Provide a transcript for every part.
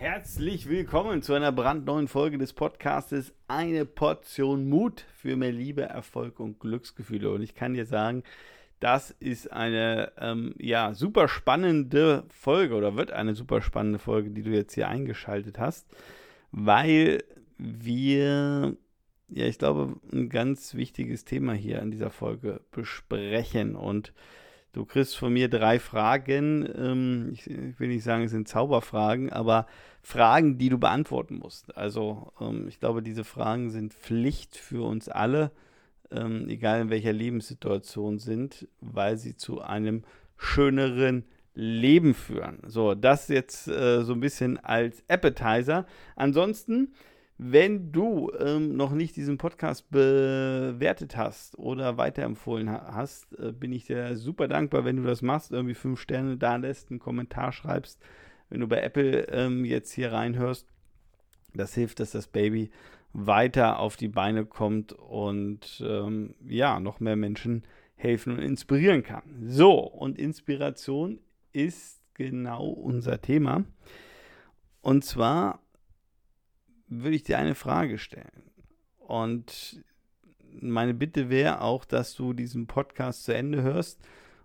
Herzlich willkommen zu einer brandneuen Folge des Podcastes Eine Portion Mut für mehr Liebe, Erfolg und Glücksgefühle. Und ich kann dir sagen, das ist eine ähm, ja, super spannende Folge oder wird eine super spannende Folge, die du jetzt hier eingeschaltet hast, weil wir, ja, ich glaube, ein ganz wichtiges Thema hier in dieser Folge besprechen. Und du kriegst von mir drei Fragen. Ähm, ich, ich, will nicht sagen, es sind Zauberfragen, aber Fragen, die du beantworten musst. Also, ähm, ich glaube, diese Fragen sind Pflicht für uns alle ähm, egal in welcher Lebenssituation sind, weil sie zu einem schöneren Leben führen. So, das jetzt äh, so ein bisschen als Appetizer. Ansonsten, wenn du ähm, noch nicht diesen Podcast bewertet hast oder weiterempfohlen hast, äh, bin ich dir super dankbar, wenn du das machst, irgendwie fünf Sterne da lässt, einen Kommentar schreibst. Wenn du bei Apple ähm, jetzt hier reinhörst, das hilft, dass das Baby weiter auf die Beine kommt und ähm, ja, noch mehr Menschen helfen und inspirieren kann. So, und Inspiration ist genau unser Thema. Und zwar würde ich dir eine Frage stellen. Und meine Bitte wäre auch, dass du diesen Podcast zu Ende hörst.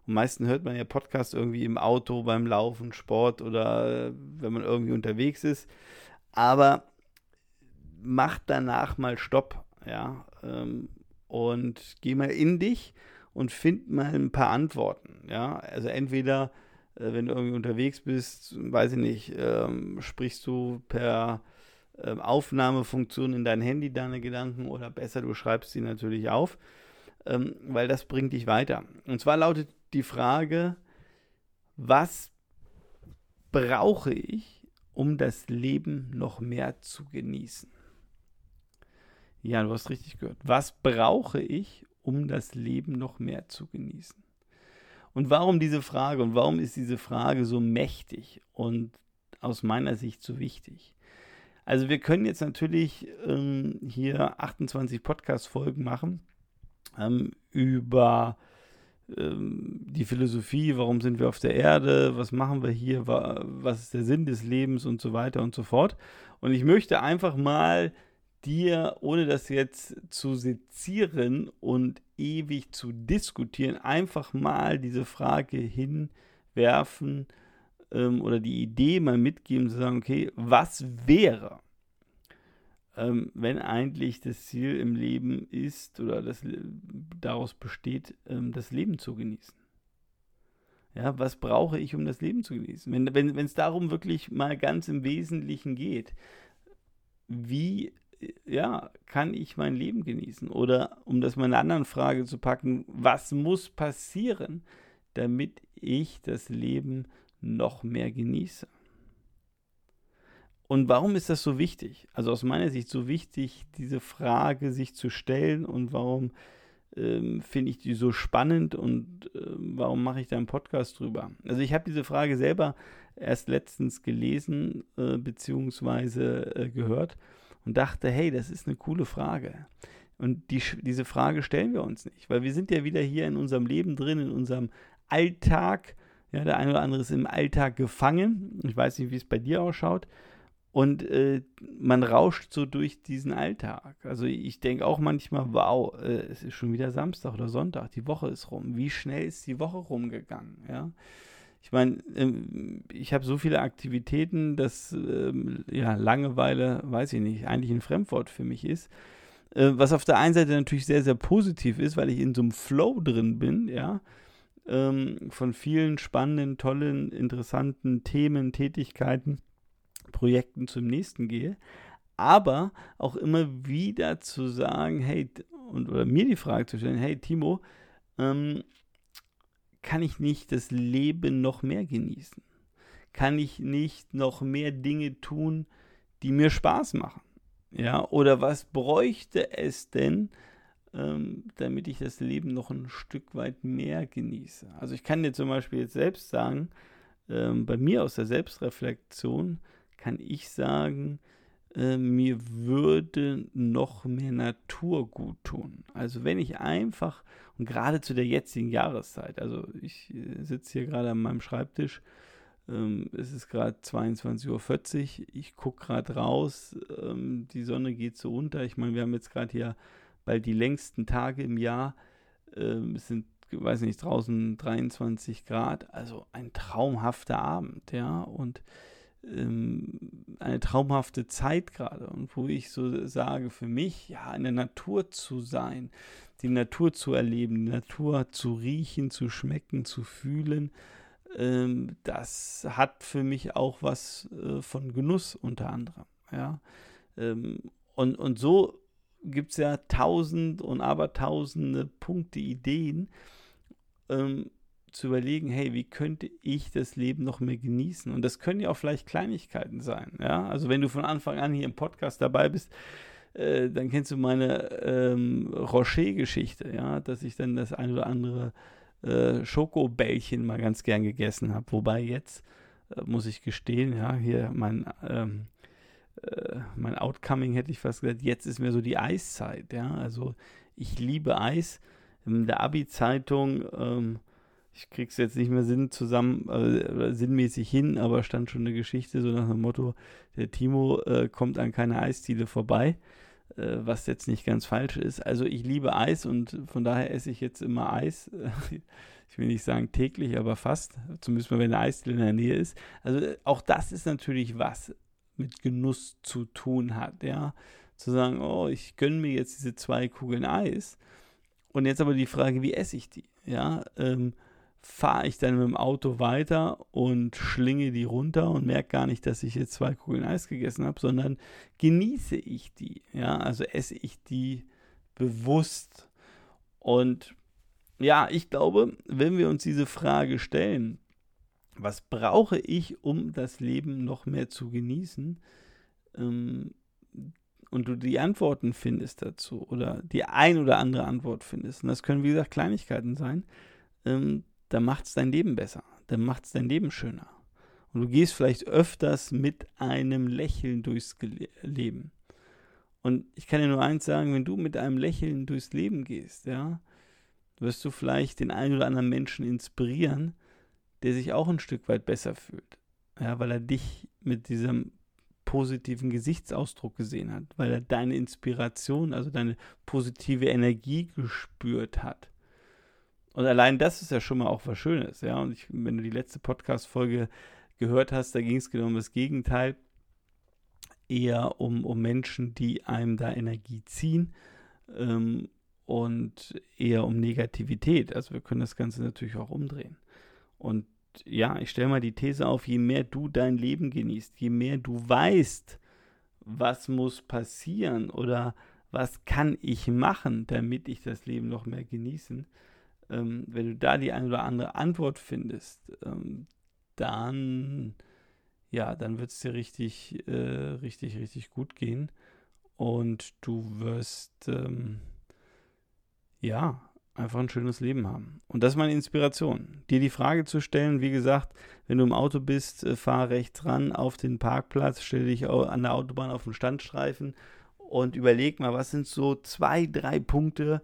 Am meisten hört man ja Podcast irgendwie im Auto, beim Laufen, Sport oder wenn man irgendwie unterwegs ist. Aber mach danach mal Stopp, ja, ähm, und geh mal in dich und find mal ein paar Antworten, ja. Also entweder, äh, wenn du irgendwie unterwegs bist, weiß ich nicht, ähm, sprichst du per äh, Aufnahmefunktion in dein Handy deine Gedanken oder besser, du schreibst sie natürlich auf, ähm, weil das bringt dich weiter. Und zwar lautet die Frage, was brauche ich, um das Leben noch mehr zu genießen? Ja, du hast richtig gehört. Was brauche ich, um das Leben noch mehr zu genießen? Und warum diese Frage und warum ist diese Frage so mächtig und aus meiner Sicht so wichtig? Also wir können jetzt natürlich ähm, hier 28 Podcast-Folgen machen ähm, über ähm, die Philosophie, warum sind wir auf der Erde, was machen wir hier, was ist der Sinn des Lebens und so weiter und so fort. Und ich möchte einfach mal dir, ohne das jetzt zu sezieren und ewig zu diskutieren, einfach mal diese Frage hinwerfen ähm, oder die Idee mal mitgeben, zu sagen, okay, was wäre, ähm, wenn eigentlich das Ziel im Leben ist oder das daraus besteht, ähm, das Leben zu genießen? Ja, was brauche ich, um das Leben zu genießen? Wenn es wenn, darum wirklich mal ganz im Wesentlichen geht, wie ja, kann ich mein Leben genießen? Oder um das mal in einer anderen Frage zu packen, was muss passieren, damit ich das Leben noch mehr genieße? Und warum ist das so wichtig? Also aus meiner Sicht so wichtig, diese Frage sich zu stellen und warum ähm, finde ich die so spannend und äh, warum mache ich da einen Podcast drüber? Also ich habe diese Frage selber erst letztens gelesen äh, bzw. Äh, gehört und dachte, hey, das ist eine coole Frage. Und die, diese Frage stellen wir uns nicht, weil wir sind ja wieder hier in unserem Leben drin, in unserem Alltag. Ja, der eine oder andere ist im Alltag gefangen. Ich weiß nicht, wie es bei dir ausschaut. Und äh, man rauscht so durch diesen Alltag. Also ich denke auch manchmal, wow, äh, es ist schon wieder Samstag oder Sonntag, die Woche ist rum. Wie schnell ist die Woche rumgegangen? Ja. Ich meine, ähm, ich habe so viele Aktivitäten, dass ähm, ja, Langeweile, weiß ich nicht, eigentlich ein Fremdwort für mich ist. Äh, was auf der einen Seite natürlich sehr, sehr positiv ist, weil ich in so einem Flow drin bin, ja, ähm, von vielen spannenden, tollen, interessanten Themen, Tätigkeiten, Projekten zum nächsten gehe. Aber auch immer wieder zu sagen, hey, und, oder mir die Frage zu stellen, hey Timo, ähm, kann ich nicht das Leben noch mehr genießen? Kann ich nicht noch mehr Dinge tun, die mir Spaß machen? Ja, oder was bräuchte es denn, ähm, damit ich das Leben noch ein Stück weit mehr genieße? Also ich kann dir zum Beispiel jetzt selbst sagen, ähm, bei mir aus der Selbstreflexion kann ich sagen, äh, mir würde noch mehr Natur gut tun. Also wenn ich einfach, und gerade zu der jetzigen Jahreszeit, also ich äh, sitze hier gerade an meinem Schreibtisch, Ähm, es ist gerade 22.40 Uhr. Ich gucke gerade raus. Ähm, die Sonne geht so unter. Ich meine, wir haben jetzt gerade hier bald die längsten Tage im Jahr. Es sind, weiß nicht, draußen 23 Grad. Also ein traumhafter Abend, ja. Und ähm, eine traumhafte Zeit gerade. Und wo ich so sage, für mich, ja, in der Natur zu sein, die Natur zu erleben, die Natur zu riechen, zu schmecken, zu fühlen ähm, das hat für mich auch was äh, von Genuss unter anderem. Ja? Ähm, und, und so gibt es ja tausend und abertausende Punkte, Ideen, ähm, zu überlegen, hey, wie könnte ich das Leben noch mehr genießen? Und das können ja auch vielleicht Kleinigkeiten sein. Ja? Also wenn du von Anfang an hier im Podcast dabei bist, äh, dann kennst du meine ähm, Rocher-Geschichte, ja, dass ich dann das ein oder andere äh, Schokobällchen mal ganz gern gegessen habe. Wobei jetzt, äh, muss ich gestehen, ja, hier mein, ähm, äh, mein Outcoming hätte ich fast gesagt, jetzt ist mir so die Eiszeit, ja. Also ich liebe Eis. In der Abi-Zeitung, ähm, ich krieg's jetzt nicht mehr Sinn zusammen, äh, sinnmäßig hin, aber stand schon eine Geschichte, so nach dem Motto, der Timo äh, kommt an keine Eisdiele vorbei. Äh, was jetzt nicht ganz falsch ist. Also ich liebe Eis und von daher esse ich jetzt immer Eis. ich will nicht sagen täglich, aber fast. Zumindest mal, wenn eine Eisdiele in der Nähe ist. Also auch das ist natürlich was mit Genuss zu tun hat, ja. Zu sagen, oh, ich gönne mir jetzt diese zwei Kugeln Eis. Und jetzt aber die Frage, wie esse ich die? Ja, ähm, fahre ich dann mit dem Auto weiter und schlinge die runter und merke gar nicht, dass ich jetzt zwei Kugeln Eis gegessen habe, sondern genieße ich die. Ja, also esse ich die bewusst. Und ja, ich glaube, wenn wir uns diese Frage stellen, was brauche ich, um das Leben noch mehr zu genießen? Ähm, und du die Antworten findest dazu oder die ein oder andere Antwort findest, und das können wie gesagt Kleinigkeiten sein, ähm, dann macht es dein Leben besser, dann macht es dein Leben schöner. Und du gehst vielleicht öfters mit einem Lächeln durchs Leben. Und ich kann dir nur eins sagen, wenn du mit einem Lächeln durchs Leben gehst, ja, wirst du vielleicht den einen oder anderen Menschen inspirieren, der sich auch ein Stück weit besser fühlt. Ja, weil er dich mit diesem positiven Gesichtsausdruck gesehen hat, weil er deine Inspiration, also deine positive Energie gespürt hat. Und allein das ist ja schon mal auch was Schönes, ja. Und ich, wenn du die letzte Podcast-Folge gehört hast, da ging es genau um das Gegenteil. Eher um, um Menschen, die einem da Energie ziehen ähm, und eher um Negativität. Also wir können das Ganze natürlich auch umdrehen. Und ja, ich stelle mal die These auf, je mehr du dein Leben genießt, je mehr du weißt, was muss passieren oder was kann ich machen, damit ich das Leben noch mehr genießen, ähm, wenn du da die eine oder andere Antwort findest, ähm, dann, ja, dann wird es dir richtig, äh, richtig, richtig gut gehen. Und du wirst, ähm, ja, einfach ein schönes Leben haben. Und das ist meine Inspiration. Dir die Frage zu stellen, wie gesagt, wenn du im Auto bist, äh, fahr rechts ran auf den Parkplatz, stell dich an der Autobahn auf den Standstreifen und überleg mal, was sind so zwei, drei Punkte,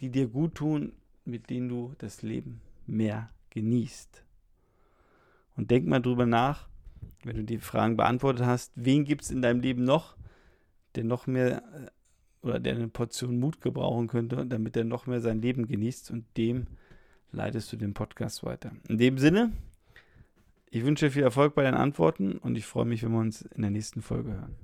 die dir gut tun, mit denen du das Leben mehr genießt. Und denk mal drüber nach, wenn du die Fragen beantwortet hast, wen gibt es in deinem Leben noch, der noch mehr äh, oder der eine Portion Mut gebrauchen könnte, damit er noch mehr sein Leben genießt und dem leitest du den Podcast weiter. In dem Sinne, ich wünsche dir viel Erfolg bei deinen Antworten und ich freue mich, wenn wir uns in der nächsten Folge hören.